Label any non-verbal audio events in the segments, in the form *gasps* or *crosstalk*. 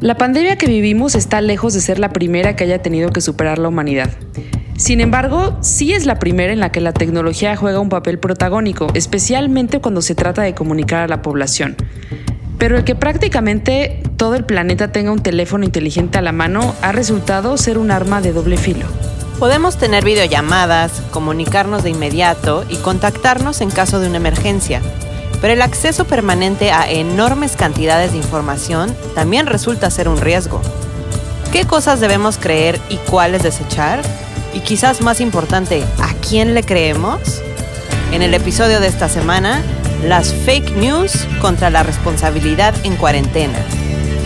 La pandemia que vivimos está lejos de ser la primera que haya tenido que superar la humanidad. Sin embargo, sí es la primera en la que la tecnología juega un papel protagónico, especialmente cuando se trata de comunicar a la población. Pero el que prácticamente todo el planeta tenga un teléfono inteligente a la mano ha resultado ser un arma de doble filo. Podemos tener videollamadas, comunicarnos de inmediato y contactarnos en caso de una emergencia. Pero el acceso permanente a enormes cantidades de información también resulta ser un riesgo. ¿Qué cosas debemos creer y cuáles desechar? Y quizás más importante, ¿a quién le creemos? En el episodio de esta semana, las fake news contra la responsabilidad en cuarentena.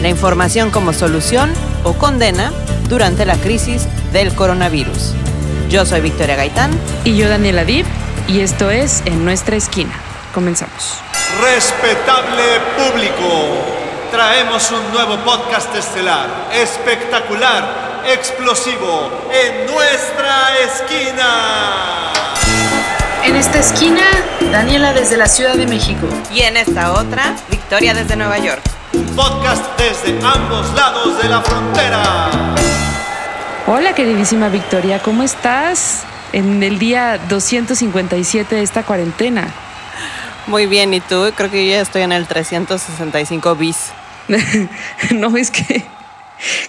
La información como solución o condena durante la crisis del coronavirus. Yo soy Victoria Gaitán. Y yo Daniela Dib, y esto es En Nuestra Esquina. Comenzamos. Respetable público, traemos un nuevo podcast estelar, espectacular, explosivo, en nuestra esquina. En esta esquina, Daniela desde la Ciudad de México. Y en esta otra, Victoria desde Nueva York. Un podcast desde ambos lados de la frontera. Hola queridísima Victoria, ¿cómo estás? En el día 257 de esta cuarentena. Muy bien, ¿y tú? Creo que yo ya estoy en el 365 bis. *laughs* no, es que...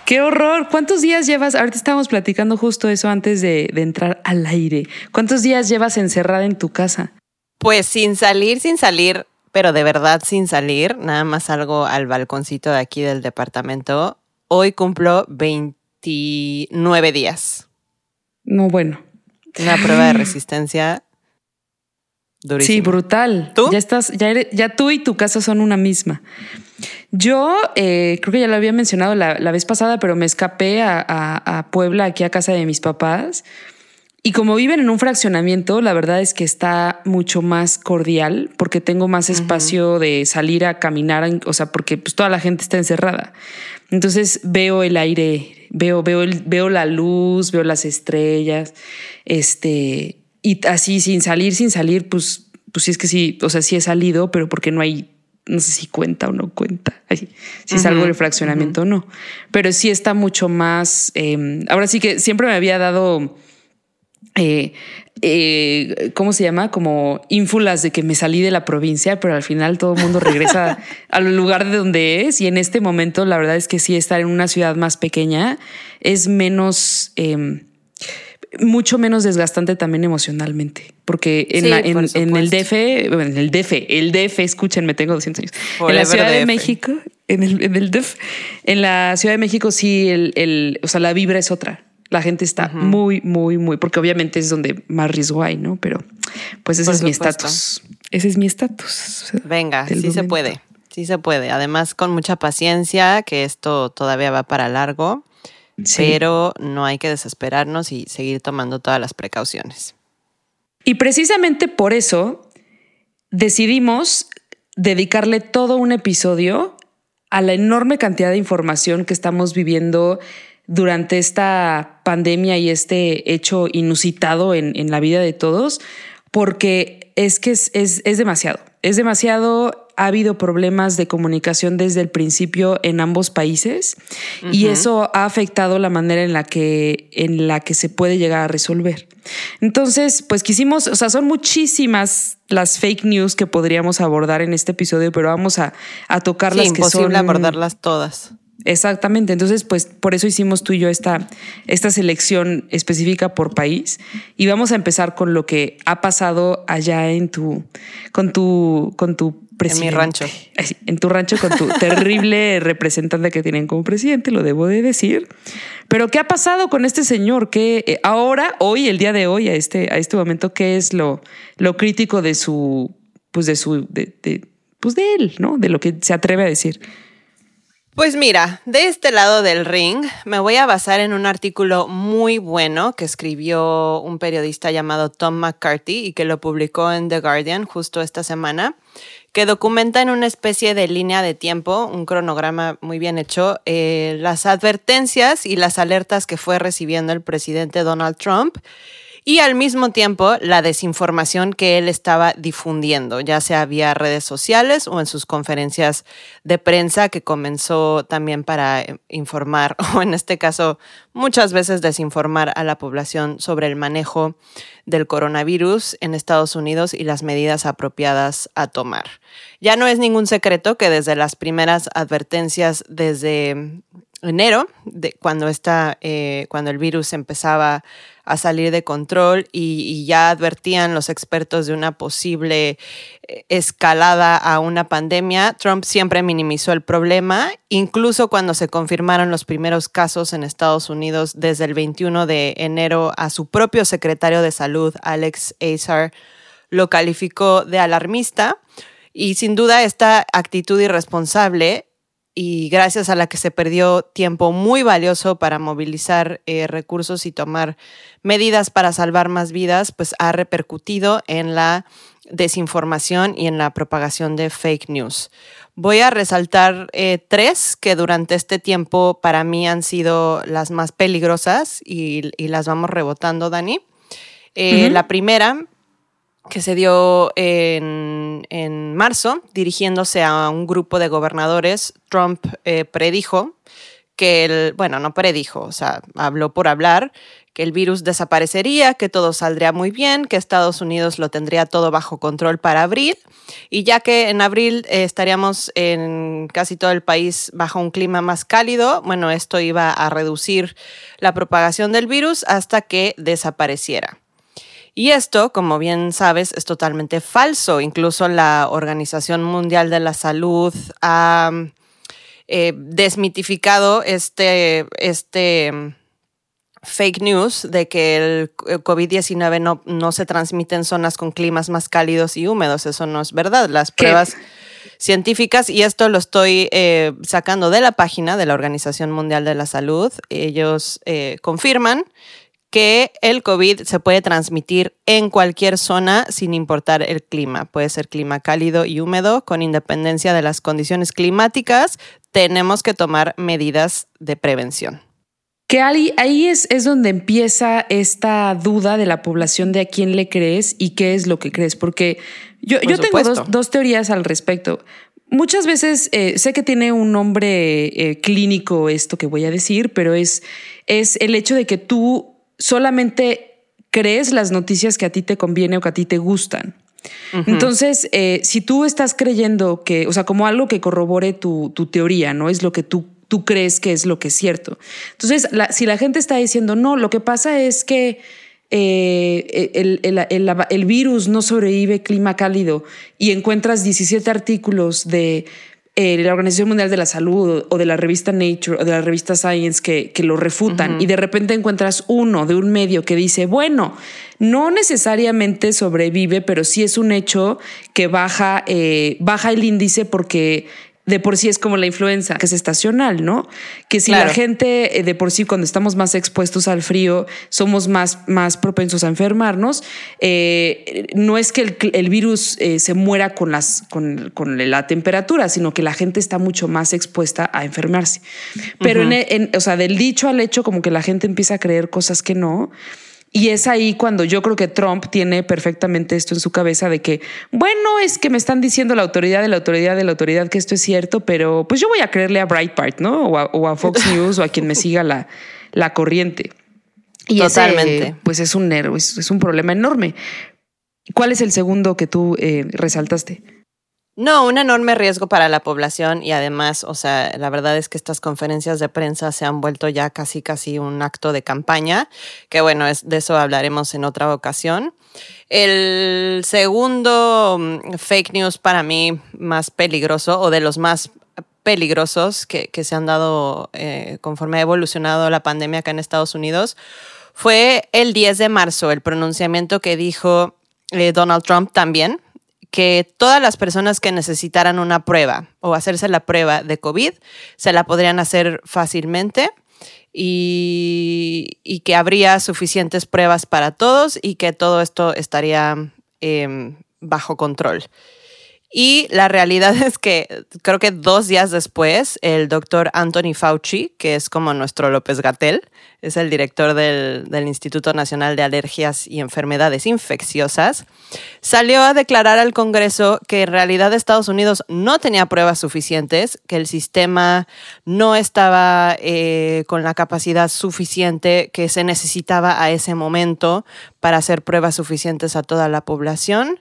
¡Qué horror! ¿Cuántos días llevas? Ahorita estábamos platicando justo eso antes de, de entrar al aire. ¿Cuántos días llevas encerrada en tu casa? Pues sin salir, sin salir, pero de verdad sin salir. Nada más salgo al balconcito de aquí del departamento. Hoy cumplo 29 días. No, bueno. Una prueba de resistencia Sí, brutal. ¿Tú? Ya estás, ya, ya tú y tu casa son una misma. Yo eh, creo que ya lo había mencionado la, vez pasada, pero me escapé a, Puebla, aquí a casa de mis papás. Y como viven en un fraccionamiento, la verdad es que está mucho más cordial porque tengo más espacio de salir a caminar, o sea, porque pues, toda la gente está encerrada. Entonces veo el aire, veo, veo, el, veo la luz, veo las estrellas, este, y así sin salir, sin salir, pues, pues sí es que sí, o sea, sí he salido, pero porque no hay, no sé si cuenta o no cuenta, si salgo del fraccionamiento o no, pero sí está mucho más, em, ahora sí que siempre me había dado... Eh, eh, ¿cómo se llama? Como ínfulas de que me salí de la provincia, pero al final todo el mundo regresa *laughs* al lugar de donde es. Y en este momento, la verdad es que sí, estar en una ciudad más pequeña es menos, em, mucho menos desgastante también emocionalmente, porque en, en, el DF, en el DF, el DF, escúchenme, tengo 200 años. en la Ciudad de México, en el, en el DF, en la Ciudad de México sí, el, el, o sea, la vibra es otra. La gente está muy, muy, muy, porque obviamente es donde más riesgo hay, ¿no? Pero pues ese es mi estatus. Ese es mi estatus. Venga, sí se puede, sí se puede. Además, con mucha paciencia, que esto todavía va para largo pero no hay que desesperarnos y seguir tomando todas las precauciones. Y precisamente por eso decidimos dedicarle todo un episodio a la enorme cantidad de información que estamos viviendo durante esta pandemia y este hecho inusitado en, la vida de todos, porque es que es, es demasiado, es demasiado ha habido problemas de comunicación desde el principio en ambos países y eso ha afectado la manera en la que en la que se puede llegar a resolver. Entonces, pues quisimos, o sea, son muchísimas las fake news que podríamos abordar en este episodio, pero vamos a, a tocar las que son imposible abordarlas todas. Exactamente. Entonces, pues por eso hicimos tú y yo esta, esta selección específica por país. Y vamos a empezar con lo que ha pasado allá en tu, con tu, con tu presidente. En mi rancho. En tu rancho con tu *laughs* terrible representante que tienen como presidente, lo debo de decir. Pero, ¿qué ha pasado con este señor? Que eh, ahora, hoy, el día de hoy, a este, a este momento, qué es lo, lo crítico de su, pues de su, de, de, pues de él, ¿no? De lo que se atreve a decir. Pues mira, de este lado del ring me voy a basar en un artículo muy bueno que escribió un periodista llamado Tom McCarthy y que lo publicó en The Guardian justo esta semana, que documenta en una especie de línea de tiempo, un cronograma muy bien hecho, eh, las advertencias y las alertas que fue recibiendo el presidente Donald Trump y al mismo tiempo la desinformación que él estaba difundiendo, ya sea vía redes sociales o en sus conferencias de prensa que comenzó también para eh, informar *laughs* o en este caso muchas veces desinformar a la población sobre el manejo del coronavirus en Estados Unidos y las medidas apropiadas a tomar. Ya no es ningún secreto que desde las primeras advertencias desde enero, cuando, eh, cuando el virus empezaba a salir de control y, ya advertían los expertos de una posible eh, escalada a una pandemia, Trump siempre minimizó el problema, incluso cuando se confirmaron los primeros casos en Estados Unidos desde el 21 de enero a su propio secretario de salud, Alex Azar, lo calificó de alarmista. Y sin duda esta actitud irresponsable y gracias a la que se perdió tiempo muy valioso para movilizar eh, recursos y tomar medidas para salvar más vidas, pues ha repercutido en la desinformación y en la propagación de fake news. Voy a resaltar eh, tres que durante este tiempo para mí han sido las más peligrosas y, las vamos rebotando, Dani. Eh, la primera que se dio en, en, marzo, dirigiéndose a un grupo de gobernadores, Trump eh, predijo que el, bueno, no predijo, o sea, habló por hablar, que el virus desaparecería, que todo saldría muy bien, que Estados Unidos lo tendría todo bajo control para abril, y ya que en abril eh, estaríamos en casi todo el país bajo un clima más cálido, bueno, esto iba a reducir la propagación del virus hasta que desapareciera. Y esto, como bien sabes, es totalmente falso. Incluso la Organización Mundial de la Salud ha eh, desmitificado este, este mm, fake news de que el COVID-19 no, no, se transmite en zonas con climas más cálidos y húmedos. Eso no es verdad. Las pruebas científicas, y esto lo estoy eh, sacando de la página de la Organización Mundial de la Salud, ellos eh, confirman que el COVID se puede transmitir en cualquier zona sin importar el clima. Puede ser clima cálido y húmedo, con independencia de las condiciones climáticas, tenemos que tomar medidas de prevención. Que ahí, es, es, donde empieza esta duda de la población de a quién le crees y qué es lo que crees, porque yo, yo tengo dos, teorías al respecto. Muchas veces eh, sé que tiene un nombre eh, clínico esto que voy a decir, pero es, es el hecho de que tú solamente crees las noticias que a ti te conviene o que a ti te gustan. Entonces, eh, si tú estás creyendo que, o sea, como algo que corrobore tu, teoría, ¿no? Es lo que tú, tú crees que es lo que es cierto. Entonces, si la gente está diciendo, no, lo que pasa es que eh, el, virus no sobrevive clima cálido y encuentras 17 artículos de eh, la Organización Mundial de la Salud o de la revista Nature o de la revista Science que, que lo refutan y de repente encuentras uno de un medio que dice, bueno, no necesariamente sobrevive, pero sí es un hecho que baja, eh, baja el índice porque de por sí es como la influenza, que es estacional, ¿no? Que si la gente eh, de por sí cuando estamos más expuestos al frío somos más, más propensos a enfermarnos, eh, no es que el, virus eh, se muera con, las, con, con, la temperatura, sino que la gente está mucho más expuesta a enfermarse. Pero en, o sea, del dicho al hecho, como que la gente empieza a creer cosas que no. Y es ahí cuando yo creo que Trump tiene perfectamente esto en su cabeza de que, bueno, es que me están diciendo la autoridad de la autoridad de la autoridad que esto es cierto, pero pues yo voy a creerle a Breitbart, ¿no? O a, Fox *laughs* News o a quien me siga la, la corriente. Y Totalmente. pues es un, es, es un problema enorme. ¿Cuál es el segundo que tú eh, resaltaste? No, un enorme riesgo para la población y además, o sea, la verdad es que estas conferencias de prensa se han vuelto ya casi casi un acto de campaña, que bueno, es, de eso hablaremos en otra ocasión. El segundo mm, fake news para mí más peligroso o de los más peligrosos que, se han dado eh, conforme ha evolucionado la pandemia acá en Estados Unidos fue el 10 de marzo, el pronunciamiento que dijo eh, Donald Trump también que todas las personas que necesitaran una prueba o hacerse la prueba de COVID se la podrían hacer fácilmente y, que habría suficientes pruebas para todos y que todo esto estaría em, bajo control. Y la realidad *laughs* es que creo que dos días después, el doctor Anthony Fauci, que es como nuestro López Gatel, es el director del, Instituto Nacional de Alergias y Enfermedades Infecciosas, salió a declarar al Congreso que en realidad Estados Unidos no tenía pruebas suficientes, que el sistema no estaba eh, con la capacidad suficiente que se necesitaba a ese momento para hacer pruebas suficientes a toda la población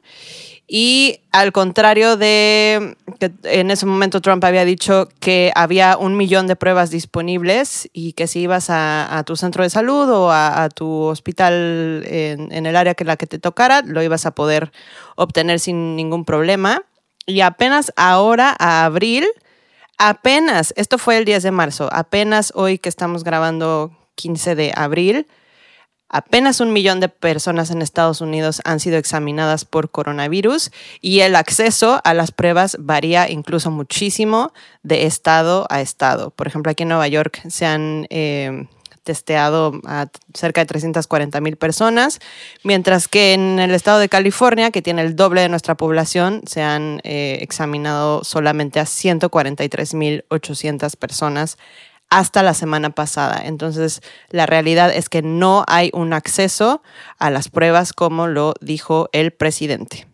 y al contrario de que en ese momento Trump había dicho que había un millón de pruebas disponibles y que si ibas a, tu centro de salud o a, tu hospital en, el área que la que te tocara, lo ibas a poder obtener sin ningún problema. Y apenas ahora, a abril, apenas, esto fue el 10 de marzo, apenas hoy que estamos grabando 15 de abril, Apenas un millón de personas en Estados Unidos han sido examinadas por coronavirus y el acceso a las pruebas varía incluso muchísimo de estado a estado. Por ejemplo, aquí en Nueva York se han eh, testeado a cerca de 340 mil personas, mientras que en el estado de California, que tiene el doble de nuestra población, se han eh, examinado solamente a 143 mil 800 personas hasta la semana pasada. Entonces, la realidad es que no hay un acceso a las pruebas como lo dijo el presidente.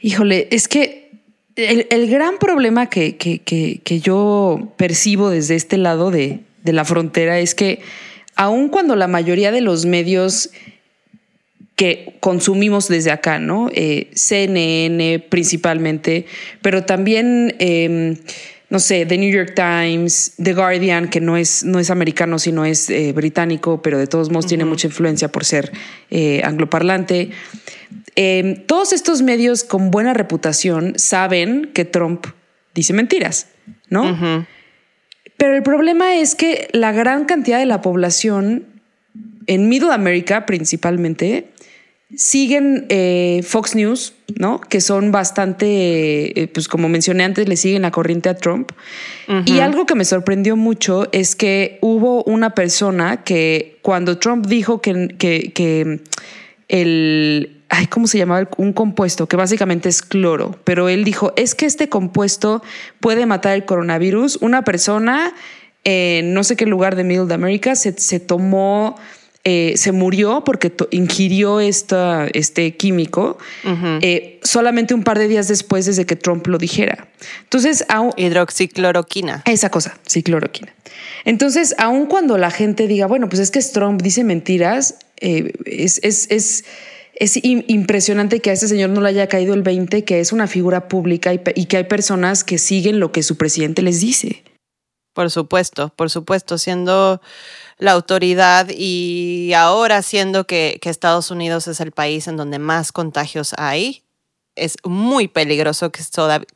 Híjole, es que el, gran problema que, que, yo percibo desde este lado de, la frontera es que aun cuando la mayoría de los medios que consumimos desde acá, ¿no? Eh, CNN principalmente, pero también... Em, no sé, The New York Times, The Guardian, que no es, no es americano, sino es eh, británico, pero de todos modos tiene mucha influencia por ser eh, angloparlante. Em, todos estos medios con buena reputación saben que Trump dice mentiras, ¿no? Pero el problema es que la gran cantidad de la población en Middle America principalmente siguen eh, Fox News, ¿no? Que son bastante, eh, pues como mencioné antes, le siguen la corriente a Trump. Y algo que me sorprendió mucho es que hubo una persona que cuando Trump dijo que, que, el, ay, ¿cómo se llamaba? Un compuesto que básicamente es cloro, pero él dijo, es que este compuesto puede matar el coronavirus. Una persona en no sé qué lugar de Middle America se, se tomó eh, se murió porque ingirió esta, este químico eh, solamente un par de días después de que Trump lo dijera. Entonces, hidroxicloroquina. Esa cosa, cicloroquina. Entonces, aun cuando la gente diga, bueno, pues es que Trump dice mentiras, eh, es, es, impresionante que a este señor no le haya caído el 20, que es una figura pública y, y que hay personas que siguen lo que su presidente les dice. Por supuesto, por supuesto, siendo la autoridad y ahora siendo que, Estados Unidos es el país en donde más contagios hay, es muy peligroso que,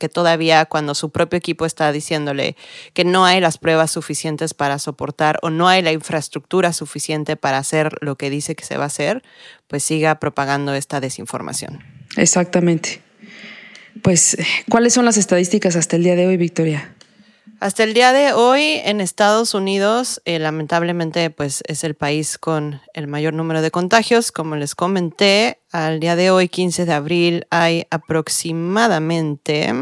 todavía cuando su propio equipo está diciéndole que no hay las pruebas suficientes para soportar o no hay la infraestructura suficiente para hacer lo que dice que se va a hacer, pues siga propagando esta desinformación. Exactamente. Pues, ¿cuáles son las estadísticas hasta el día de hoy, Victoria? Hasta el día de hoy en Estados Unidos, eh, lamentablemente, pues es el país con el mayor número de contagios. Como les comenté, al día de hoy, 15 de abril, hay aproximadamente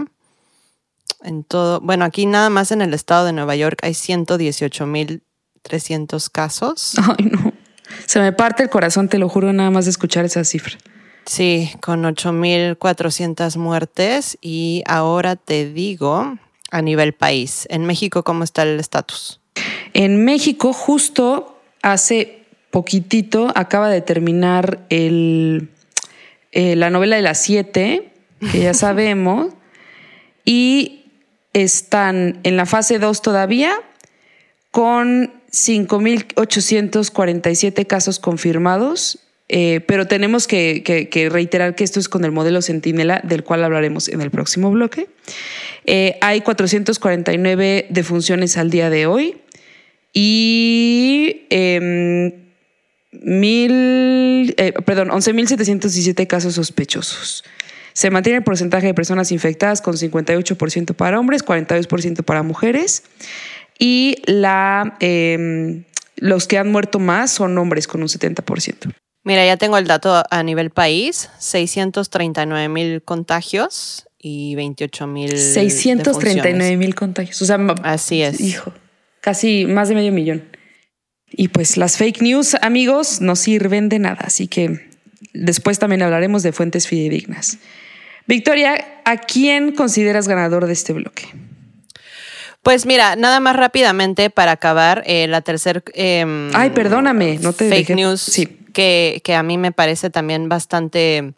en todo, bueno, aquí nada más en el estado de Nueva York hay 118.300 casos. *laughs* Ay, no. Se me parte el corazón, te lo juro, nada más de escuchar esa cifra. Sí, con 8.400 muertes y ahora te digo, a nivel país. En México, ¿cómo está el estatus? En México, justo hace poquitito, acaba de terminar el, eh, la novela de las siete, que ya *laughs* sabemos, y están en la fase 2 todavía, con 5.847 casos confirmados eh, pero tenemos que, reiterar que esto es con el modelo Centinela, del cual hablaremos en el próximo bloque. Eh, hay 449 defunciones al día de hoy y em, mil, eh, perdón, 11.717 casos sospechosos. Se mantiene el porcentaje de personas infectadas con 58% para hombres, 42% para mujeres. Y em, los que han muerto más son hombres con un 70%. Mira, ya tengo el dato a nivel país, 639 mil contagios y 28 mil. 639 mil contagios. O sea, así es. Hijo, casi más de medio millón. Y pues las fake news, amigos, no sirven de nada. Así que después también hablaremos de fuentes fidedignas. Victoria, ¿a quién consideras ganador de este bloque? Pues mira, nada más rápidamente para acabar, eh, la tercera... Em, Ay, perdóname, no te Fake news sí. Que, a mí me parece también bastante...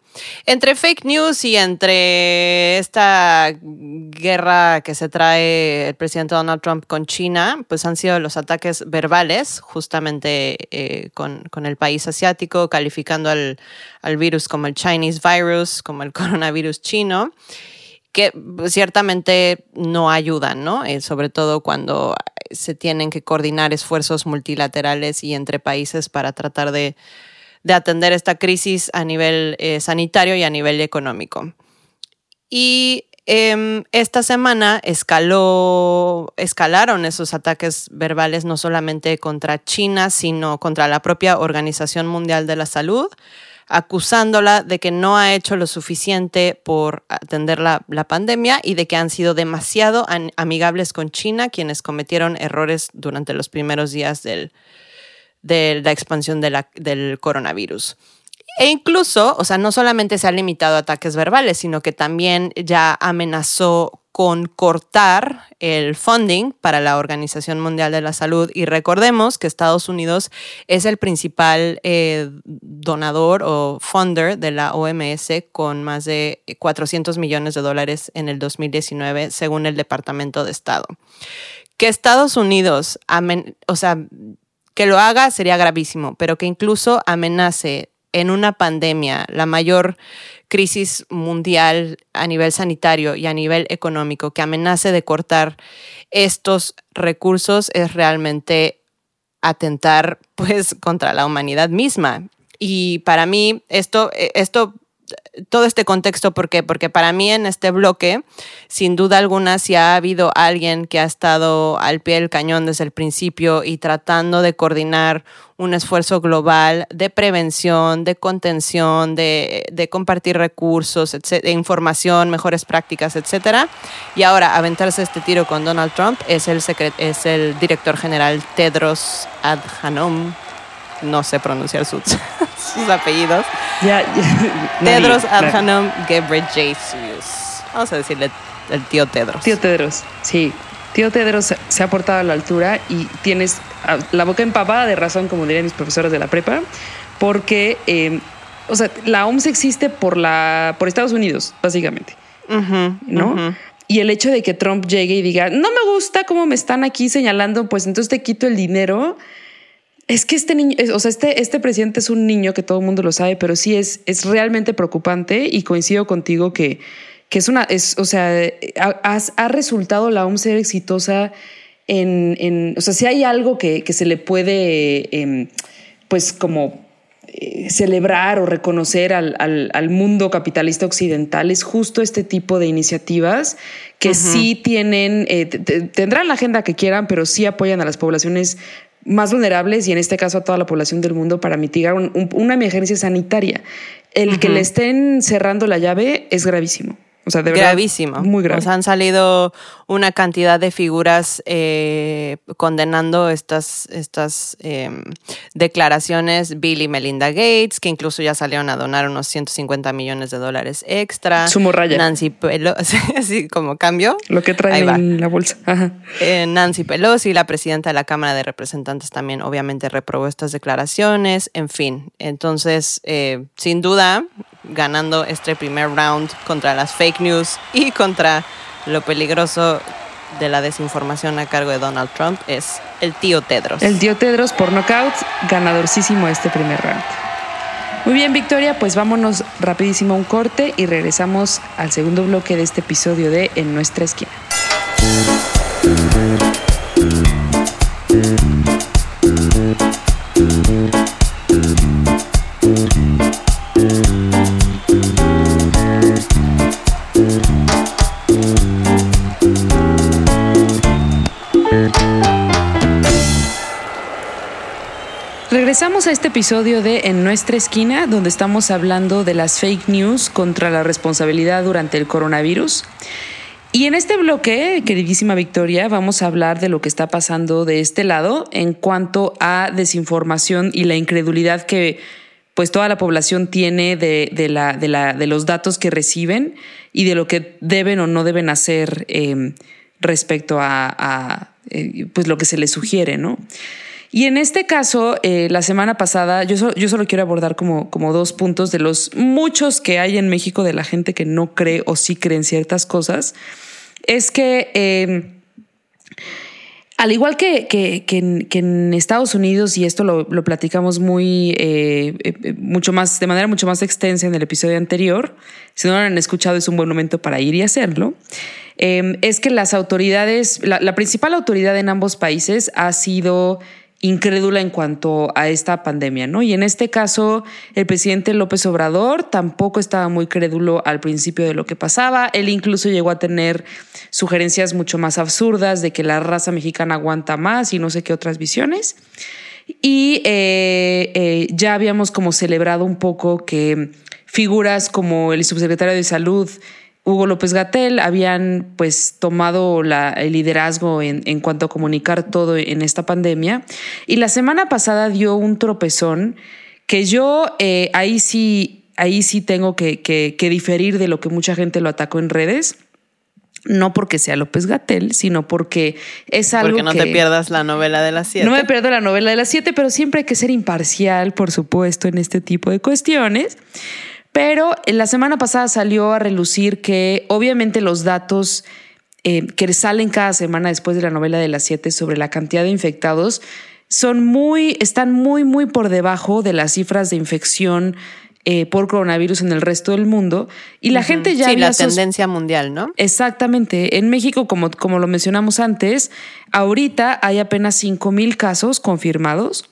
Entre fake news y entre esta guerra que se trae el presidente Donald Trump con China, pues han sido los ataques verbales, justamente eh, con, con, el país asiático, calificando al, al virus como el Chinese virus, como el *laughs* coronavirus chino que ciertamente no ayudan, ¿no? Eh, sobre todo cuando se tienen que coordinar esfuerzos multilaterales y entre países para tratar de, atender esta crisis a nivel eh, sanitario y a nivel económico. Y em, esta semana escaló, escalaron esos ataques verbales no solamente contra China, sino contra la propia Organización Mundial de la Salud, acusándola de que no ha hecho lo suficiente por atender la, pandemia y de que han sido demasiado amigables con China, quienes cometieron errores durante los primeros días de la expansión del coronavirus. E incluso, o sea, no solamente se ha limitado a ataques verbales, sino que también ya amenazó con cortar el funding para la Organización Mundial de la Salud. Y recordemos que Estados Unidos es el principal eh, donador o funder de la OMS con más de 400 millones de dólares en el 2019, según el Departamento de Estado. Que Estados Unidos, o sea, que lo haga sería gravísimo, pero que incluso amenace en una pandemia, la mayor crisis mundial a nivel sanitario y a nivel económico que amenace de cortar estos recursos es realmente atentar pues contra la humanidad misma. Y para mí esto, esto todo este contexto, ¿por qué? Porque para mí en este bloque, sin duda alguna, si ha habido alguien que ha estado al pie del cañón desde el principio y tratando de coordinar un esfuerzo global de prevención, de contención, de, compartir recursos, de información, mejores prácticas, etcétera. Y ahora aventarse este tiro con Donald Trump es el, es el director general Tedros Adhanom no sé pronunciar sus, *laughs* sus apellidos. *laughs* Tedros Adhanom Ghebreyesus. Vamos a decirle el tío Tedros. Tío Tedros, sí. Tío Tedros se ha portado a la altura y tienes la boca empapada de razón, como dirían mis profesores de la prepa, porque, em, o sea, la OMS existe por, la, por Estados Unidos, básicamente. ¿No? Y el hecho de que Trump llegue y diga, no me gusta cómo me están aquí señalando, pues entonces te quito el dinero es que este niño, o sea, este, este presidente es un niño que todo el mundo lo sabe, pero sí es, es realmente preocupante y coincido contigo que, que es una, es, o sea, ha, ha resultado la OMS ser exitosa en, en, o sea, si hay algo que, que se le puede, em, pues como eh, celebrar o reconocer al, al, al, mundo capitalista occidental es justo este tipo de iniciativas que sí tienen, eh, tendrán la agenda que quieran, pero sí apoyan a las poblaciones más vulnerables y en este caso a toda la población del mundo para mitigar una emergencia sanitaria. El que le estén cerrando la llave es gravísimo. O sea, de verdad. Gravísimo. Muy grave. Sea, han salido una cantidad de figuras eh, condenando estas, estas em, declaraciones. Bill y Melinda Gates, que incluso ya salieron a donar unos 150 millones de dólares extra. Sumo raya. Nancy Pelosi, *laughs* así como cambio. Lo que trae en la bolsa. Eh, Nancy Pelosi, la presidenta de la Cámara de Representantes, también obviamente reprobó estas declaraciones. En fin, entonces, eh, sin duda, ganando este primer round contra las fake news y contra lo peligroso de la desinformación a cargo de Donald Trump es el tío Tedros. El tío Tedros por knockout, ganadorcísimo este primer round. Muy bien, Victoria, pues vámonos rapidísimo a un corte y regresamos al segundo bloque de este episodio de En nuestra esquina. Regresamos a este episodio de En nuestra esquina, donde estamos hablando de las fake news contra la responsabilidad durante el coronavirus. Y en este bloque, queridísima Victoria, vamos a hablar de lo que está pasando de este lado en cuanto a desinformación y la incredulidad que pues toda la población tiene de, la, de, la, de los datos que reciben y de lo que deben o no deben hacer em, respecto a, eh, pues lo que se les sugiere, ¿no? Y en este caso, eh, la semana pasada, yo, yo solo quiero abordar como, como dos puntos de los muchos que hay en México de la gente que no cree o sí cree en ciertas cosas. Es que, em, al igual que, que, en, Estados Unidos, y esto lo, platicamos muy, eh, eh, mucho más, de manera mucho más extensa en el episodio anterior, si no lo han escuchado, es un buen momento para ir y hacerlo. Em, es que las autoridades, la principal autoridad en ambos países ha sido incrédula en cuanto a esta pandemia, ¿no? Y en este caso, el presidente López Obrador tampoco estaba muy crédulo al principio de lo que pasaba. Él incluso llegó a tener sugerencias mucho más absurdas de que la raza mexicana aguanta más y no sé qué otras visiones. Y eh, eh, ya habíamos como celebrado un poco que figuras como el subsecretario de Salud, Hugo López Gatel habían pues tomado el liderazgo en, en, cuanto a comunicar todo en esta pandemia. Y la semana pasada dio un tropezón que yo eh, ahí sí, ahí sí tengo que, que, diferir de lo que mucha gente lo atacó en redes. No porque sea López Gatel, sino porque es algo porque no te pierdas la novela de las siete. No me pierdo la novela de las siete, pero siempre hay que ser imparcial, por supuesto, en este tipo de cuestiones. Pero la semana pasada salió a relucir que obviamente los datos eh, que salen cada semana después de la novela de las siete sobre la cantidad de infectados son muy, están muy, muy por debajo de las cifras de infección eh, por coronavirus en el resto del mundo. Y la gente ya... Sí, la tendencia mundial, ¿no? Exactamente. En México, como, como lo mencionamos antes, ahorita hay apenas 5 mil casos confirmados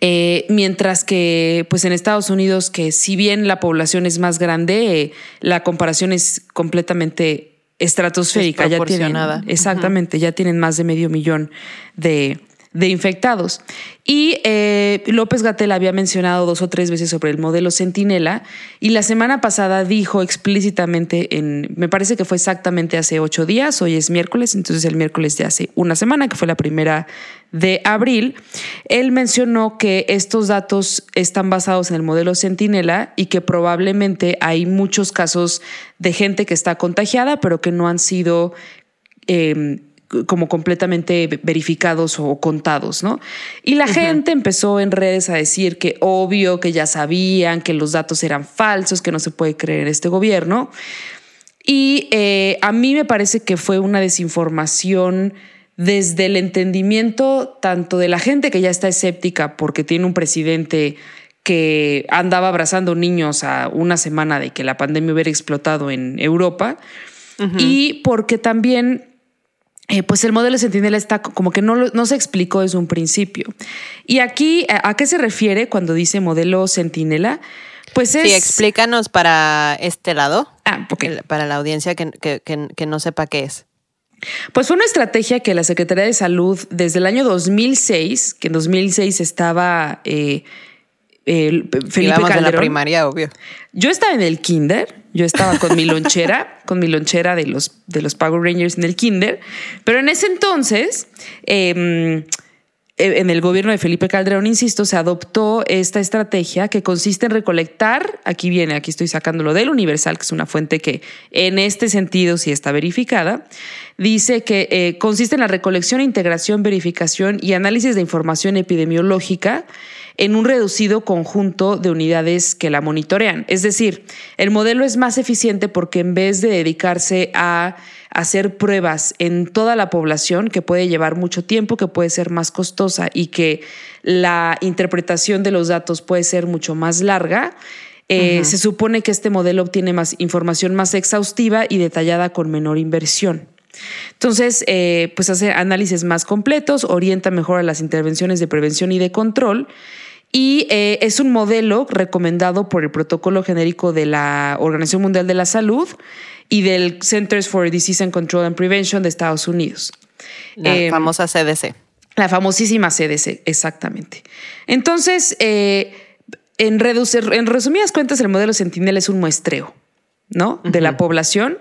eh, mientras que, pues en Estados Unidos, que si bien la población es más grande, eh, la comparación es completamente estratosférica. Ya tienen, exactamente, ya tienen más de medio millón de, de infectados. Y eh, López Gatel había mencionado dos o tres veces sobre el modelo Centinela y la semana pasada dijo explícitamente, en, me parece que fue exactamente hace ocho días, hoy es miércoles, entonces el miércoles de hace una semana, que fue la primera de abril, él mencionó que estos datos están basados en el modelo Centinela y que probablemente hay muchos casos de gente que está contagiada, pero que no han sido... Eh, como completamente verificados o contados, ¿no? Y la gente empezó en redes a decir que obvio, que ya sabían, que los datos eran falsos, que no se puede creer en este gobierno. Y eh, a mí me parece que fue una desinformación desde el entendimiento tanto de la gente que ya está escéptica porque tiene un presidente que andaba abrazando niños a una semana de que la pandemia hubiera explotado en Europa, y porque también eh, pues el modelo Centinela está como que no, no se explicó desde un principio. Y aquí, ¿a qué se refiere cuando dice modelo Centinela? Pues es... Sí, explícanos para este lado, ah, para la audiencia que, que, no sepa qué es. Pues fue una estrategia que la Secretaría de Salud desde el año 2006, que en 2006 estaba eh, Felipe Calderón. en la primaria, obvio. Yo estaba en el kinder, yo estaba con mi *laughs* lonchera, con mi lonchera de los, de los Power Rangers en el kinder, pero en ese entonces, em, en el gobierno de Felipe Calderón, insisto, se adoptó esta estrategia que consiste en recolectar, aquí viene, aquí estoy sacándolo del Universal, que es una fuente que en este sentido sí está verificada, dice que eh, consiste en la recolección, integración, verificación y análisis de información epidemiológica en un reducido conjunto de unidades que la monitorean. Es decir, el modelo es más eficiente porque en vez de dedicarse a hacer pruebas en toda la población, que puede llevar mucho tiempo, que puede ser más costosa y que la interpretación de los datos puede ser mucho más larga, eh, se supone que este modelo obtiene más información más exhaustiva y detallada con menor inversión. Entonces, eh, pues hace análisis más completos, orienta mejor a las intervenciones de prevención y de control y eh, es un modelo recomendado por el protocolo genérico de la Organización Mundial de la Salud y del Centers for Disease and Control and Prevention de Estados Unidos. La em, famosa CDC. La famosísima CDC, exactamente. Entonces, eh, en, en resumidas cuentas, el modelo Sentinel es un muestreo, ¿no? De la población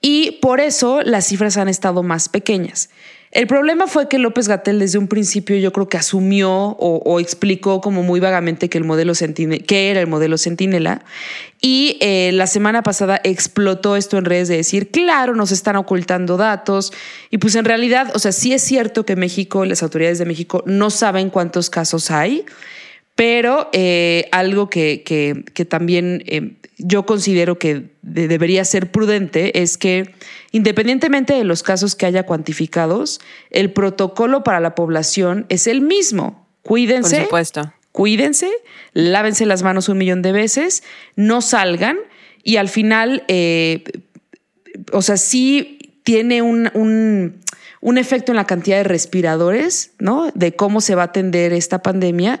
y por eso las cifras han estado más pequeñas. El problema fue que López Gatel desde un principio yo creo que asumió o, explicó como muy vagamente que el modelo que era el modelo Centinela y eh, la semana pasada explotó esto en redes de decir, claro, nos están ocultando datos y pues en realidad, o sea, sí es cierto que México, las autoridades de México no saben cuántos casos hay, pero eh, algo que, que, también eh, yo considero que debería ser prudente es que independientemente de los casos que haya cuantificados, el protocolo para la población es el mismo. Cuídense. Por supuesto. Cuídense, lávense las manos un millón de veces, no salgan y al final, eh, o sea, sí tiene un, un, un efecto en la cantidad de respiradores, ¿no? De cómo se va a atender esta pandemia,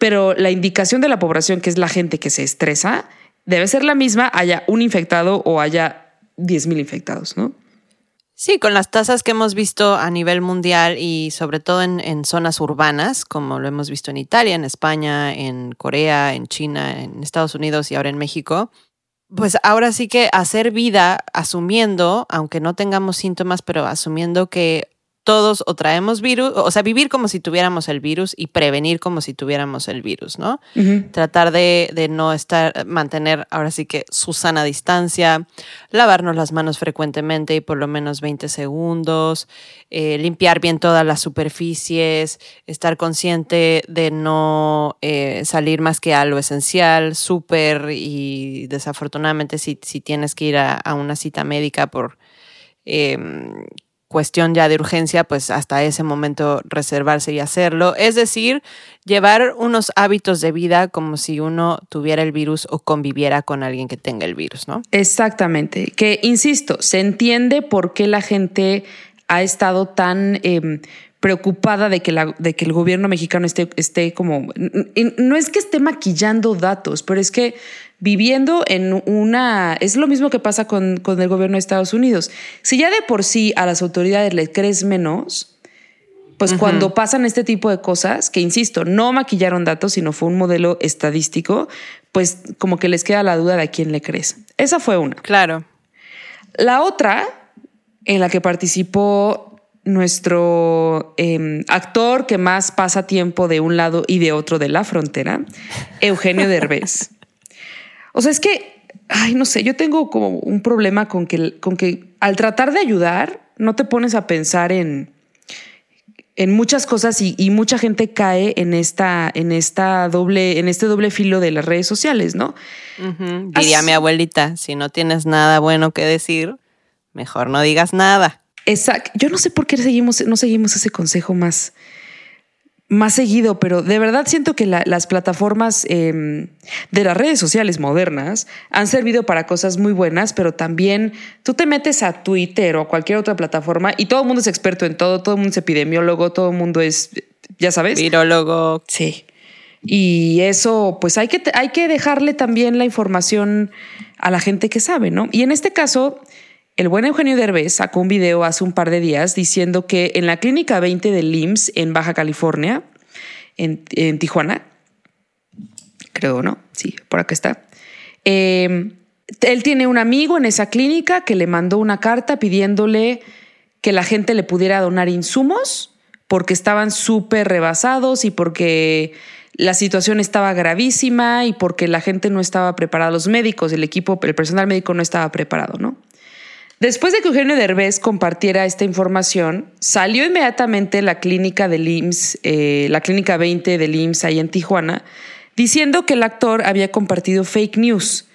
pero la indicación de la población, que es la gente que se estresa, debe ser la misma, haya un infectado o haya 10.000 infectados, ¿no? Sí, con las tasas que hemos visto a nivel mundial y sobre todo en, en, zonas urbanas, como lo hemos visto en Italia, en España, en Corea, en China, en Estados Unidos y ahora en México, pues ahora sí que hacer vida asumiendo, aunque no tengamos síntomas, pero asumiendo que todos o traemos virus, o sea, vivir como si tuviéramos el virus y prevenir como si tuviéramos el virus, ¿no? Tratar de, de, no estar, mantener ahora sí que su sana distancia, lavarnos las manos frecuentemente y por lo menos 20 segundos, eh, limpiar bien todas las superficies, estar consciente de no eh, salir más que a lo esencial, súper y desafortunadamente si, si tienes que ir a, a una cita médica por... Eh, cuestión ya de urgencia, pues hasta ese momento reservarse y hacerlo. Es decir, llevar unos hábitos de vida como si uno tuviera el virus o conviviera con alguien que tenga el virus, ¿no? Exactamente. Que, insisto, se entiende por qué la gente ha estado tan... Em, preocupada de que, la, de que el gobierno mexicano esté, esté como, no es que esté maquillando datos, pero es que viviendo en una... Es lo mismo que pasa con, con el gobierno de Estados Unidos. Si ya de por sí a las autoridades les crees menos, pues cuando pasan este tipo de cosas, que insisto, no maquillaron datos, sino fue un modelo estadístico, pues como que les queda la duda de a quién le crees. Esa fue una. Claro. La otra, en la que participó nuestro em, actor que más pasa tiempo de un lado y de otro de la frontera, Eugenio *laughs* Derbez. O sea, es que, ay, no sé, yo tengo como un problema con que, con que al tratar de ayudar, no te pones a pensar en, en muchas cosas y, mucha gente cae en esta, en esta doble, en este doble filo de las redes sociales, ¿no? Diría mi abuelita, si no tienes nada bueno que decir, mejor no digas nada. Exacto. Yo no sé por qué seguimos, no seguimos ese consejo más, más seguido, pero de verdad siento que las plataformas em, de las redes sociales modernas han servido para cosas muy buenas, pero también tú te metes a Twitter o cualquier otra plataforma y todo el mundo es experto en todo, todo el mundo es epidemiólogo, todo el mundo es, ya sabes. Virólogo. Sí. Y eso, pues hay que, hay que dejarle también la información a la gente que sabe, ¿no? Y en este caso, el buen Eugenio Derbez sacó un video hace un par de días diciendo que en la clínica 20 del IMSS en Baja California, en, Tijuana, creo, ¿no? Sí, por acá está. Em, él tiene un amigo en esa clínica que le mandó una carta pidiéndole que la gente le pudiera donar insumos porque estaban súper rebasados y porque la situación estaba gravísima y porque la gente no estaba preparada, los médicos, el equipo, el personal médico no estaba preparado, ¿no? Después de que Eugenio Derbez compartiera esta información, salió inmediatamente la clínica del IMSS, eh, la clínica 20 del IMSS ahí en Tijuana, diciendo que el actor había compartido fake news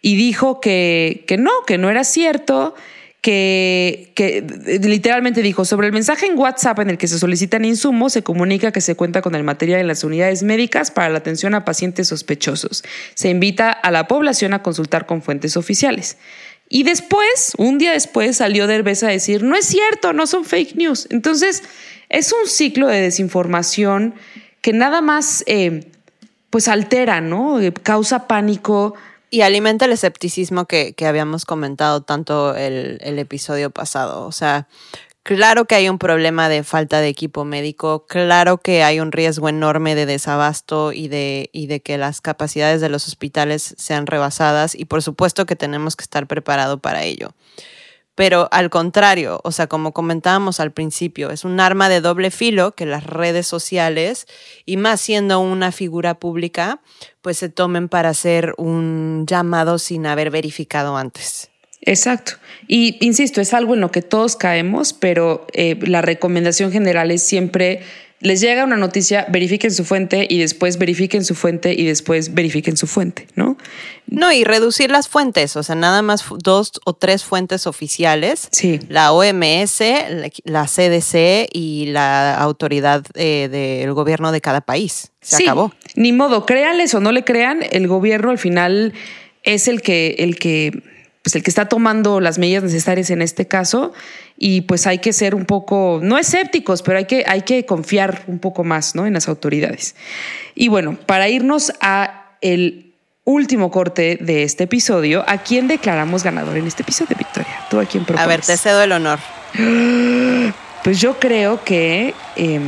y dijo que, que no, que no era cierto, que, que, literalmente dijo, sobre el mensaje en WhatsApp en el que se solicitan insumos, se comunica que se cuenta con el material en las unidades médicas para la atención a pacientes sospechosos. Se invita a la población a consultar con fuentes oficiales. Y después, un día después, salió Derbez a decir, no es cierto, no son fake news. Entonces, es un ciclo de desinformación que nada más, eh, pues, altera, ¿no? Eh, causa pánico. Y alimenta el escepticismo que, habíamos comentado tanto el, el episodio pasado. O sea, Claro que hay un problema de falta de equipo médico, claro que hay un riesgo enorme de desabasto y de, y de que las capacidades de los hospitales sean rebasadas y por supuesto que tenemos que estar preparados para ello. Pero al contrario, o sea, como comentábamos al principio, es un arma de doble filo que las redes sociales, y más siendo una figura pública, pues se tomen para hacer un llamado sin haber verificado antes. Exacto. Y insisto, es algo en lo que todos caemos, pero eh, la recomendación general es siempre, les llega una noticia, verifiquen su fuente y después verifiquen su fuente y después verifiquen su fuente, ¿no? No, y reducir las fuentes, o sea, nada más dos o tres fuentes oficiales. Sí. La OMS, la CDC y la autoridad eh, del gobierno de cada país. Se sí, acabó. Ni modo, créanles o no le crean, el gobierno al final es el que, el que pues el que está tomando las medidas necesarias en este caso y pues hay que ser un poco, no escépticos, pero hay que, hay que confiar un poco más ¿no? en las autoridades. Y bueno, para irnos a el último corte de este episodio, ¿a quién declaramos ganador en este episodio, Victoria? ¿Tú a quién propones? A ver, te cedo el honor. *gasps* Pues yo creo que, eh,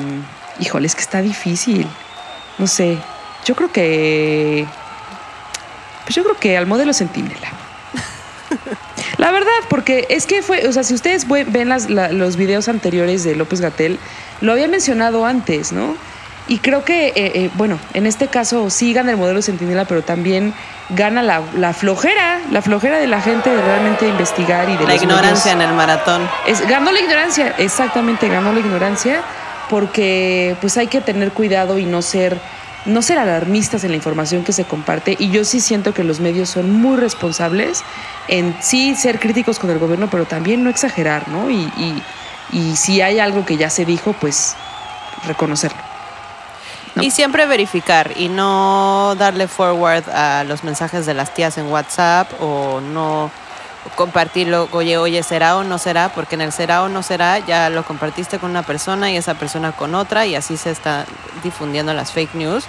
híjole, es que está difícil. No sé, yo creo que, pues yo creo que al modelo Centinela. La verdad, porque es que fue, o sea, si ustedes ven las, los videos anteriores de López Gatel, lo había mencionado antes, ¿no? Y creo que, eh, eh, bueno, en este caso sí gana el modelo Centinela, pero también gana la, la, flojera, la flojera de la gente de realmente investigar y de... La ignorancia en el maratón. Es, ganó la ignorancia, exactamente, ganó la ignorancia, porque pues hay que tener cuidado y no ser no ser alarmistas en la información que se comparte y yo sí siento que los medios son muy responsables en sí ser críticos con el gobierno, pero también no exagerar, ¿no? Y, y, y si hay algo que ya se dijo, pues reconocerlo. ¿no? Y siempre verificar y no darle forward a los mensajes de las tías en WhatsApp o no compartirlo, oye, oye, será o no será, porque en el será o no será ya lo compartiste con una persona y esa persona con otra y así se está difundiendo las fake news.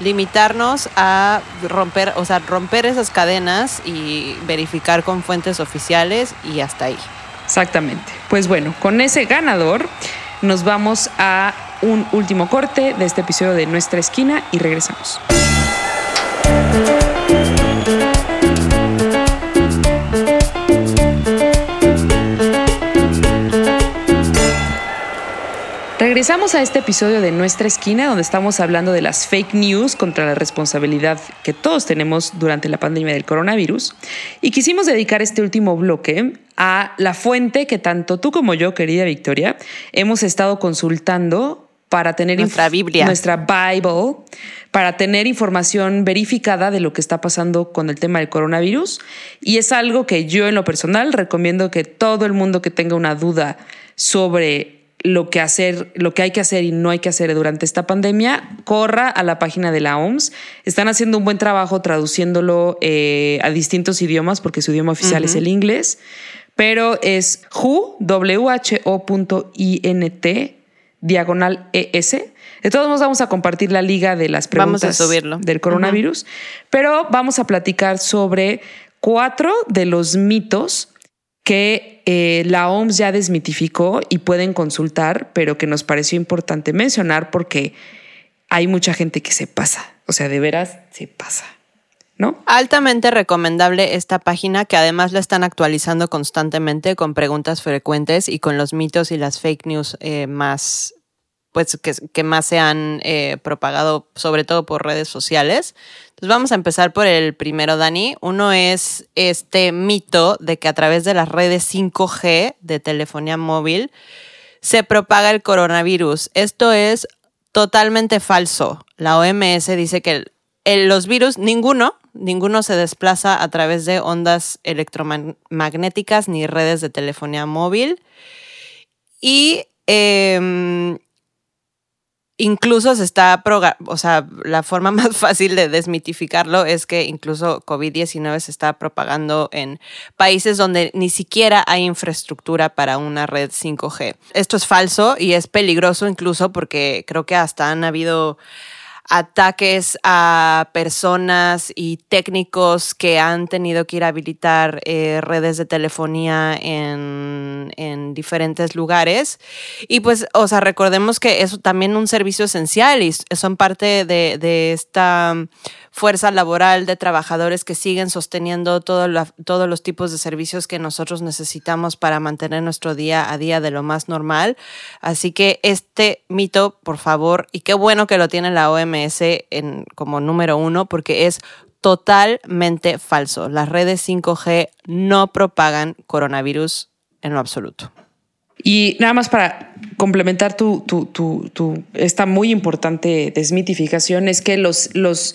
Limitarnos a romper, o sea, romper esas cadenas y verificar con fuentes oficiales y hasta ahí. Exactamente. Pues bueno, con ese ganador nos vamos a un último corte de este episodio de Nuestra Esquina y regresamos. Regresamos a este episodio de Nuestra Esquina, donde estamos hablando de las fake news contra la responsabilidad que todos tenemos durante la pandemia del coronavirus. Y quisimos dedicar este último bloque a la fuente que tanto tú como yo, querida Victoria, hemos estado consultando para tener nuestra Biblia, nuestra Bible, para tener información verificada de lo que está pasando con el tema del coronavirus. Y es algo que yo en lo personal recomiendo que todo el mundo que tenga una duda sobre lo que hacer, lo que hay que hacer y no hay que hacer durante esta pandemia, corra a la página de la OMS. Están haciendo un buen trabajo traduciéndolo eh, a distintos idiomas porque su idioma oficial uh -huh. es el inglés, pero es who, W-H-O.int, diagonal ES. De todos modos, vamos a compartir la liga de las preguntas del coronavirus, uh -huh. pero vamos a platicar sobre cuatro de los mitos que eh, la OMS ya desmitificó y pueden consultar, pero que nos pareció importante mencionar porque hay mucha gente que se pasa, o sea, de veras se pasa. ¿No? Altamente recomendable esta página que además la están actualizando constantemente con preguntas frecuentes y con los mitos y las fake news eh, más pues que, que, más se han eh, propagado sobre todo por redes sociales. Entonces vamos a empezar por el primero, Dani. Uno es este mito de que a través de las redes 5G de telefonía móvil se propaga el coronavirus. Esto es totalmente falso. La OMS dice que los virus, ninguno, ninguno se desplaza a través de ondas electromagnéticas ni redes de telefonía móvil. Y eh, Incluso se está, o sea, la forma *laughs* más fácil de desmitificarlo es que incluso COVID-19 se está propagando en países donde ni siquiera hay infraestructura para una red 5G. Esto es falso y es peligroso incluso porque creo que hasta han habido ataques a personas y técnicos que han tenido que ir a habilitar eh, redes de telefonía en, en, diferentes lugares. Y pues, o sea, recordemos que es también un servicio esencial y son parte de, de esta fuerza laboral de trabajadores que siguen sosteniendo todos los tipos de servicios que nosotros necesitamos para mantener nuestro día a día de lo más normal. Así que este mito, por favor, y qué bueno que lo tiene la OMS como número uno, porque es totalmente falso. Las redes 5G no propagan coronavirus en lo absoluto. Y nada más para complementar tu, esta muy importante desmitificación, es que los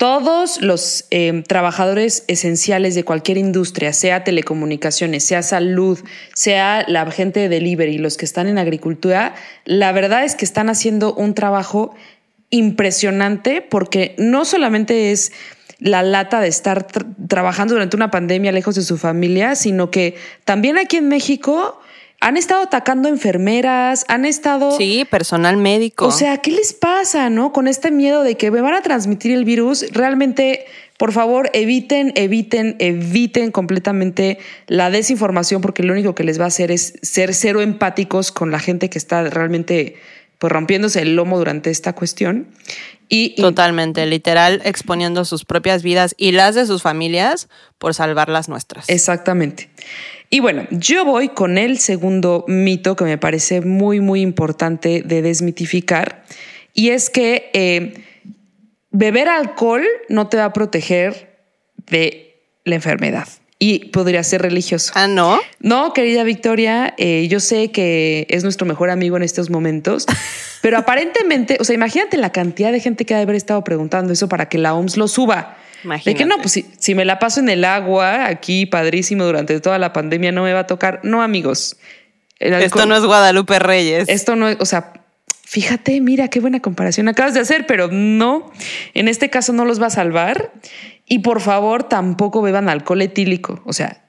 todos los em, trabajadores esenciales de cualquier industria, sea telecomunicaciones, sea salud, sea la gente de delivery, los que están en agricultura, la verdad es que están haciendo un trabajo impresionante porque no solamente es la lata de estar trabajando durante una pandemia lejos de su familia, sino que también aquí en México han estado atacando enfermeras, han estado... Sí, personal médico. O sea, ¿qué les pasa, no? Con este miedo de que me van a transmitir el virus, realmente, por favor, eviten, eviten, eviten completamente la desinformación, porque lo único que les va a hacer es ser cero empáticos con la gente que está realmente pues rompiéndose el lomo durante esta cuestión. Y, Totalmente, literal, exponiendo sus propias vidas y las de sus familias por salvar las nuestras. Exactamente. Y bueno, yo voy con el segundo mito que me parece muy, muy importante de desmitificar, y es que eh, beber alcohol no te va a proteger de la enfermedad. Y podría ser religioso. Ah, no. No, querida Victoria, eh, yo sé que es nuestro mejor amigo en estos momentos, *laughs* pero aparentemente, o sea, imagínate la cantidad de gente que ha de haber estado preguntando eso para que la OMS lo suba. De que no, pues si, me la paso en el agua aquí padrísimo durante toda la pandemia no me va a tocar. No, amigos. esto no es Guadalupe Reyes. Esto no es, o sea, fíjate, mira qué buena comparación acabas de hacer, pero no, en este caso no los va a salvar. Y por favor, tampoco beban alcohol etílico. O sea,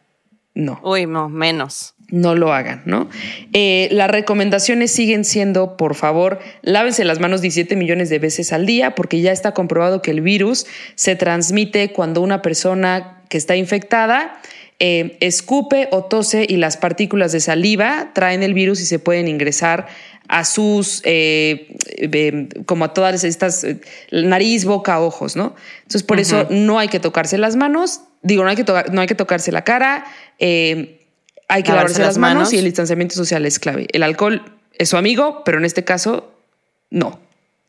no. Uy, no, menos no lo hagan, ¿no? Eh, las recomendaciones siguen siendo, por favor, lávense las manos 17 millones de veces al día, porque ya está comprobado que el virus se transmite cuando una persona que está infectada eh, escupe o tose y las partículas de saliva traen el virus y se pueden ingresar a sus, eh, como a todas estas, nariz, boca, ojos, ¿no? Entonces, por eso no hay que tocarse las manos, digo, no hay que, no hay que tocarse la cara hay que lavarse, las manos. y el distanciamiento social es clave. El alcohol es su amigo, pero en este caso, no.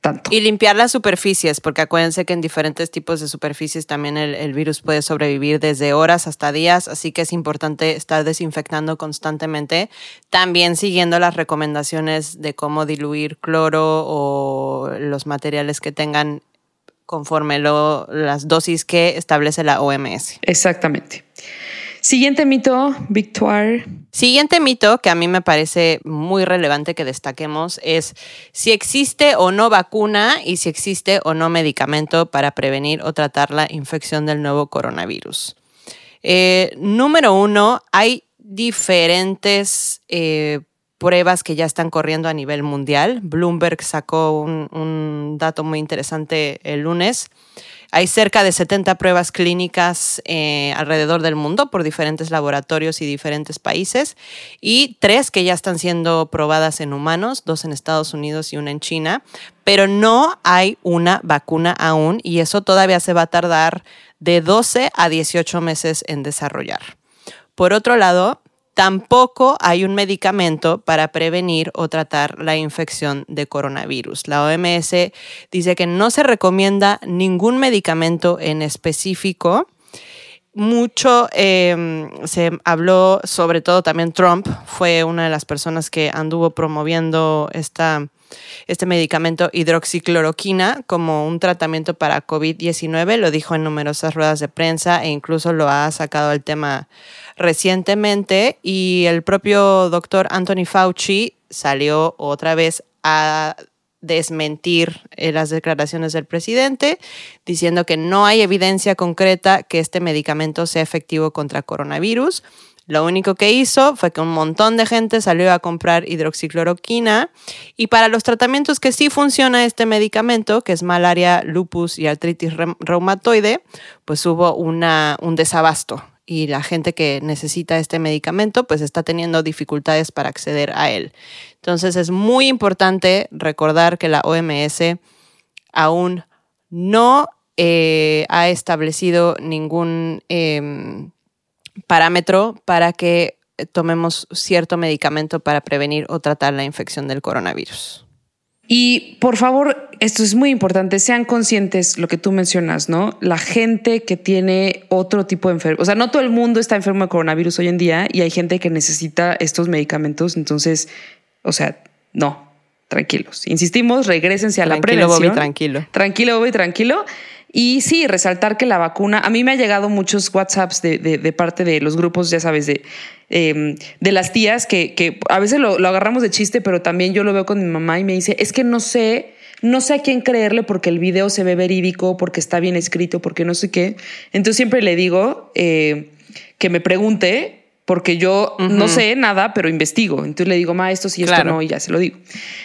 Tanto. Y limpiar las superficies, porque acuérdense que en diferentes tipos de superficies también el, virus puede sobrevivir desde horas hasta días, así que es importante estar desinfectando constantemente, también siguiendo las recomendaciones de cómo diluir cloro o los materiales que tengan conforme lo, las dosis que establece la OMS. Exactamente. Siguiente mito, Victoire. Siguiente mito que a mí me parece muy relevante que destaquemos es si existe o no vacuna y si existe o no medicamento para prevenir o tratar la infección del nuevo coronavirus. Eh, número uno, hay diferentes eh, pruebas que ya están corriendo a nivel mundial. Bloomberg sacó un dato muy interesante el lunes hay cerca de 70 pruebas clínicas eh, alrededor del mundo por diferentes laboratorios y diferentes países y tres que ya están siendo probadas en humanos, dos en Estados Unidos y una en China, pero no hay una vacuna aún y eso todavía se va a tardar de 12 a 18 meses en desarrollar. Por otro lado, Tampoco hay un medicamento para prevenir o tratar la infección de coronavirus. La OMS dice que no se recomienda ningún medicamento en específico. Mucho em, se habló, sobre todo también Trump fue una de las personas que anduvo promoviendo este medicamento hidroxicloroquina como un tratamiento para COVID-19. Lo dijo en numerosas ruedas de prensa e incluso lo ha sacado al tema recientemente y el propio doctor Anthony Fauci salió otra vez a desmentir eh, las declaraciones del presidente, diciendo que no hay evidencia concreta que este medicamento sea efectivo contra coronavirus. Lo único que hizo fue que un montón de gente salió a comprar hidroxicloroquina y para los tratamientos que sí funciona este medicamento, que es malaria, lupus y artritis reumatoide, pues hubo un desabasto y la gente que necesita este medicamento pues está teniendo dificultades para acceder a él. Entonces es muy importante recordar que la OMS aún no eh, ha establecido ningún em, parámetro para que tomemos cierto medicamento para prevenir o tratar la infección del coronavirus. Y por favor, esto es muy importante, sean conscientes lo que tú mencionas, ¿no? La gente que tiene otro tipo de enfermedad, o sea, no todo el mundo está enfermo de coronavirus hoy en día y hay gente que necesita estos medicamentos, entonces, o sea, no, tranquilos. Insistimos, regresense a la prevención. tranquilo. Tranquilo, Bobby, tranquilo. Y sí, resaltar que la vacuna, a mí me ha llegado muchos WhatsApps de, de, parte de los grupos, ya sabes, de, em, de las tías que, que a veces lo, lo, agarramos de chiste, pero también yo lo veo con mi mamá y me dice, es que no sé, no sé a quién creerle porque el video se ve verídico, porque está bien escrito, porque no sé qué. Entonces siempre le digo eh, que me pregunte porque yo no sé nada, pero investigo. Entonces le digo, ma, esto sí, esto no, y ya se lo digo.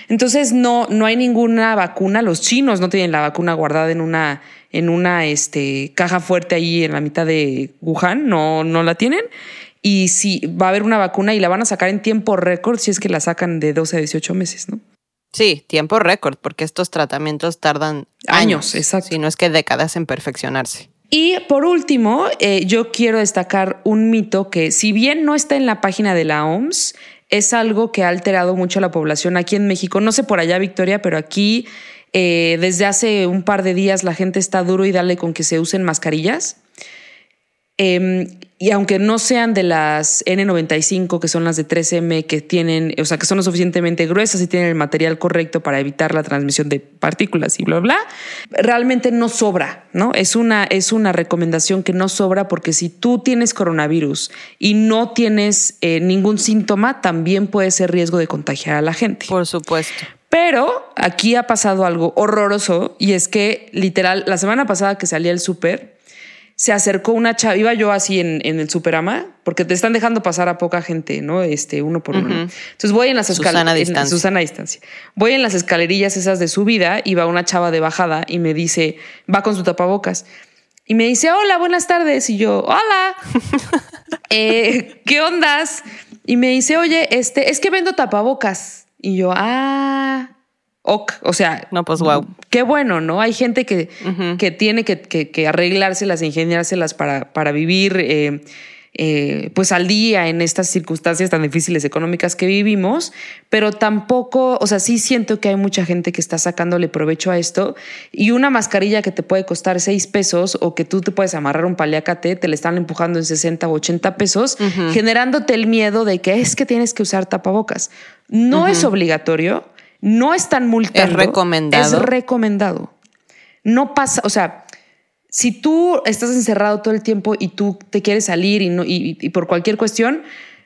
Entonces no, no hay ninguna vacuna. Los chinos no tienen la vacuna guardada en una, en una este, caja fuerte ahí en la mitad de Wuhan, no, no la tienen. Y si va a haber una vacuna y la van a sacar en tiempo récord si es que la sacan de 12 a 18 meses, ¿no? Sí, tiempo récord, porque estos tratamientos tardan años, exacto. Si no es que décadas en perfeccionarse. Y por último, eh, yo quiero destacar un mito que si bien no está en la página de la OMS, es algo que ha alterado mucho a la población aquí en México. No sé por allá, Victoria, pero aquí eh, desde hace un par de días la gente está duro y dale con que se usen mascarillas. Em, y aunque no sean de las N95, que son las de 3M, que tienen, o sea, que son lo suficientemente gruesas y tienen el material correcto para evitar la transmisión de partículas y bla, bla, realmente no sobra, ¿no? Es una, es una recomendación que no sobra porque si tú tienes coronavirus y no tienes eh, ningún síntoma, también puede ser riesgo de contagiar a la gente. Por supuesto. Pero aquí ha pasado algo horroroso y es que literal, la semana pasada que salía el súper, se acercó una chava, iba yo así en, en, el superama, porque te están dejando pasar a poca gente, ¿no? Este, uno por uno. Entonces voy en las escaleras. Susana distancia. Voy en las escalerillas esas de subida y va una chava de bajada y me dice, va con su tapabocas. Y me dice, hola, buenas tardes. Y yo, hola, *laughs* eh, ¿qué ondas? Y me dice, oye, este, es que vendo tapabocas. Y yo, ah, o sea, no, pues wow. Qué bueno, ¿no? Hay gente que, que tiene que, que, que, arreglárselas, ingeniárselas para, para vivir eh, eh, pues al día en estas circunstancias tan difíciles económicas que vivimos, pero tampoco, o sea, sí siento que hay mucha gente que está sacándole provecho a esto y una mascarilla que te puede costar seis pesos o que tú te puedes amarrar un paliacate, te le están empujando en 60 o 80 pesos, generándote el miedo de que es que tienes que usar tapabocas. No es obligatorio no están multando. Es recomendado. Es recomendado. No pasa, o sea, si tú estás encerrado todo el tiempo y tú te quieres salir y, no, y, por cualquier cuestión,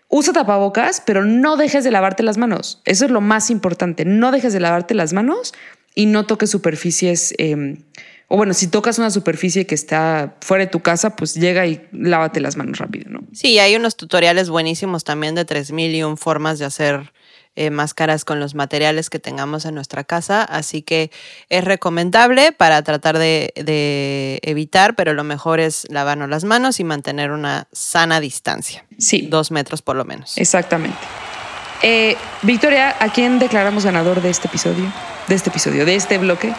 usa tapabocas, pero no dejes de lavarte las manos. Eso es lo más importante. No dejes de lavarte las manos y no toques superficies. Em, o bueno, si tocas una superficie que está fuera de tu casa, pues llega y lávate las manos rápido, ¿no? Sí, hay unos tutoriales buenísimos también de 3001 formas de hacer eh, máscaras con los materiales que tengamos en nuestra casa. Así que es recomendable para tratar de, evitar, pero lo mejor es lavarnos las manos y mantener una sana distancia. Sí. Dos metros por lo menos. Exactamente. Eh, Victoria, ¿a quién declaramos ganador de este episodio? De este episodio, de este bloque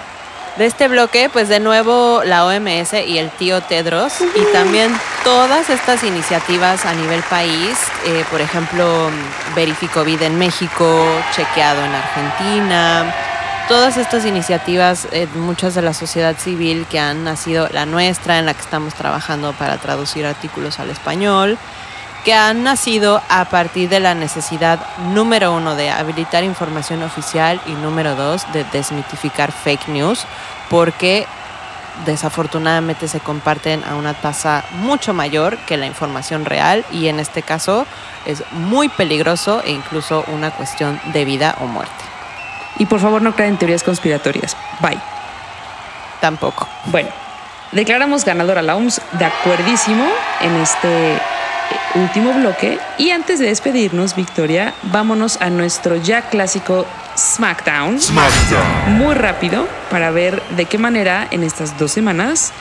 de este bloque, pues de nuevo la OMS y el tío Tedros y también todas estas iniciativas a nivel país, eh, por ejemplo, Verificovid en México, Chequeado en Argentina, todas estas iniciativas, eh, muchas de la sociedad civil que han nacido, la nuestra, en la que estamos trabajando para traducir artículos al español, que han nacido a partir de la necesidad número uno de habilitar información oficial y número dos de desmitificar fake news, porque desafortunadamente se comparten a una tasa mucho mayor que la información real y en este caso es muy peligroso e incluso una cuestión de vida o muerte. Y por favor no crean en teorías conspiratorias. Bye. Tampoco. Bueno, declaramos ganadora la OMS de acuerdísimo en este último bloque. Y antes de despedirnos, Victoria, vámonos a nuestro ya clásico SmackDown. SmackDown. Muy rápido para ver de qué manera en estas dos semanas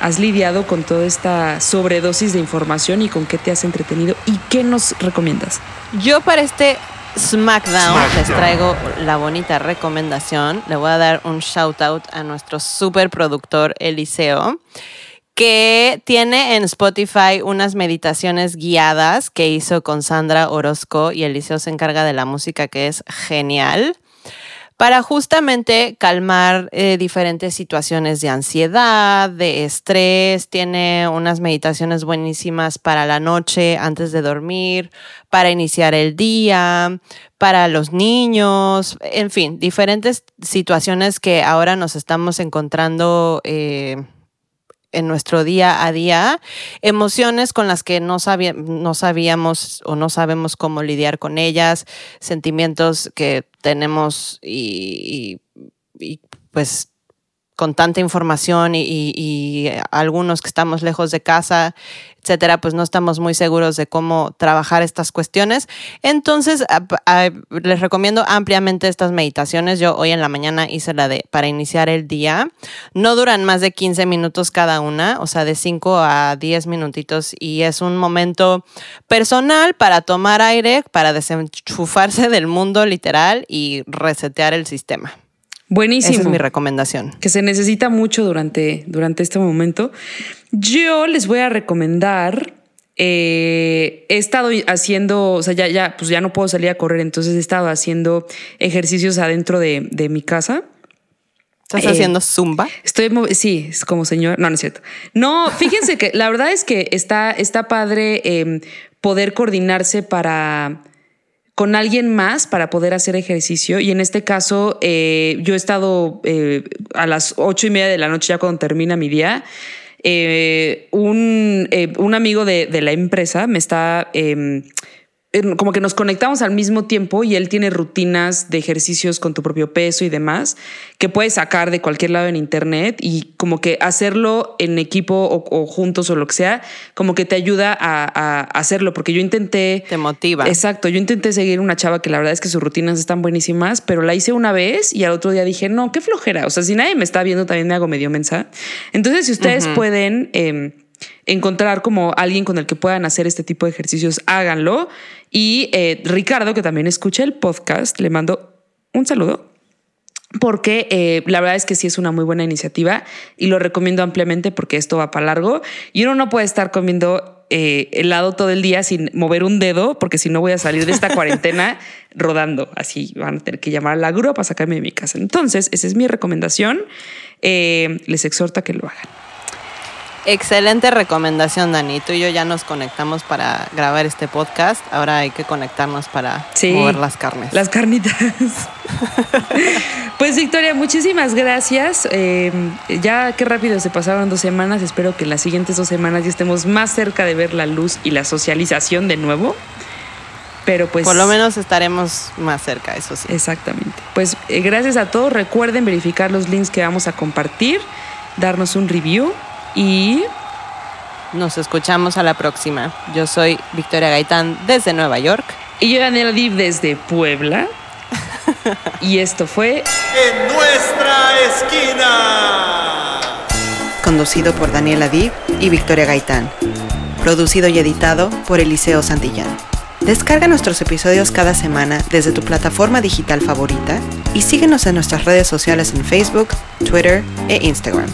has lidiado con toda esta sobredosis de información y con qué te has entretenido y qué nos recomiendas. Yo para este SmackDown, SmackDown. les traigo la bonita recomendación. Le voy a dar un shout out a nuestro super productor Eliseo, que tiene en Spotify unas meditaciones guiadas que hizo con Sandra Orozco y Eliseo se encarga de la música que es genial para justamente calmar eh, diferentes situaciones de ansiedad, de estrés. Tiene unas meditaciones buenísimas para la noche antes de dormir, para iniciar el día, para los niños, en fin, diferentes situaciones que ahora nos estamos encontrando. eh, en nuestro día a día, emociones con las que no, sabía- no sabíamos o no sabemos cómo lidiar con ellas, sentimientos que tenemos y, pues con tanta información y algunos que estamos lejos de casa, etcétera, pues no estamos muy seguros de cómo trabajar estas cuestiones. Entonces, a- a- les recomiendo ampliamente estas meditaciones. Yo hoy en la mañana hice la de para iniciar el día. No duran más de 15 minutos cada una, o sea, de 5 a 10 minutitos y es un momento personal para tomar aire, para desenchufarse del mundo literal y resetear el sistema. Buenísimo. Esa es mi recomendación. que se necesita mucho durante, durante este momento. Yo les voy a recomendar. eh, he estado haciendo, o sea, ya, ya, pues ya no puedo salir a correr, entonces he estado haciendo ejercicios adentro de, de mi casa. ¿Estás Eh, haciendo zumba? Estoy, sí, es como señor. No, no es cierto. No, fíjense que la verdad es que está, está padre eh, poder coordinarse para con alguien más para poder hacer ejercicio. Y en este caso, eh, yo he estado eh, a las ocho y media de la noche, ya cuando termina mi día. Eh, un, eh, un amigo de, de la empresa me está en- como que nos conectamos al mismo tiempo y él tiene rutinas de ejercicios con tu propio peso y demás que puedes sacar de cualquier lado en internet y como que hacerlo en equipo o, o juntos o lo que sea, como que te ayuda a, a hacerlo porque yo intenté... Te motiva. Exacto, yo intenté seguir una chava que la verdad es que sus rutinas están buenísimas, pero la hice una vez y al otro día dije, no, qué flojera, o sea, si nadie me está viendo también me hago medio mensa. Entonces, si ustedes pueden... eh, encontrar como alguien con el que puedan hacer este tipo de ejercicios, háganlo. Y eh, Ricardo, que también escucha el podcast, le mando un saludo. Porque eh, la verdad es que sí es una muy buena iniciativa y lo recomiendo ampliamente porque esto va para largo y uno no puede estar comiendo eh, helado todo el día sin mover un dedo porque si no voy a salir de esta *laughs* cuarentena rodando. Así van a tener que llamar a la grúa para sacarme de mi casa. Entonces, esa es mi recomendación. Eh, les exhorto a que lo hagan. Excelente recomendación, Dani. Tú y yo ya nos conectamos para grabar este podcast. Ahora hay que conectarnos para Sí. mover las carnes. Las carnitas. *laughs* pues Victoria, muchísimas gracias. Eh, ya qué rápido se pasaron dos semanas. Espero que en las siguientes dos semanas ya estemos más cerca de ver la luz y la socialización de nuevo. Pero pues... Por lo menos estaremos más cerca, eso sí. Exactamente. Pues eh, gracias a todos. Recuerden verificar los links que vamos a compartir, darnos un review y Nos escuchamos a la próxima. Yo soy Victoria Gaitán desde Nueva York. y yo Daniela Div desde Puebla. *laughs* y esto fue En nuestra esquina. conducido por Daniela Div y Victoria Gaitán. Producido y editado por Eliseo Santillán. Descarga nuestros episodios cada semana desde tu plataforma digital favorita y síguenos en nuestras redes sociales en Facebook, Twitter e Instagram.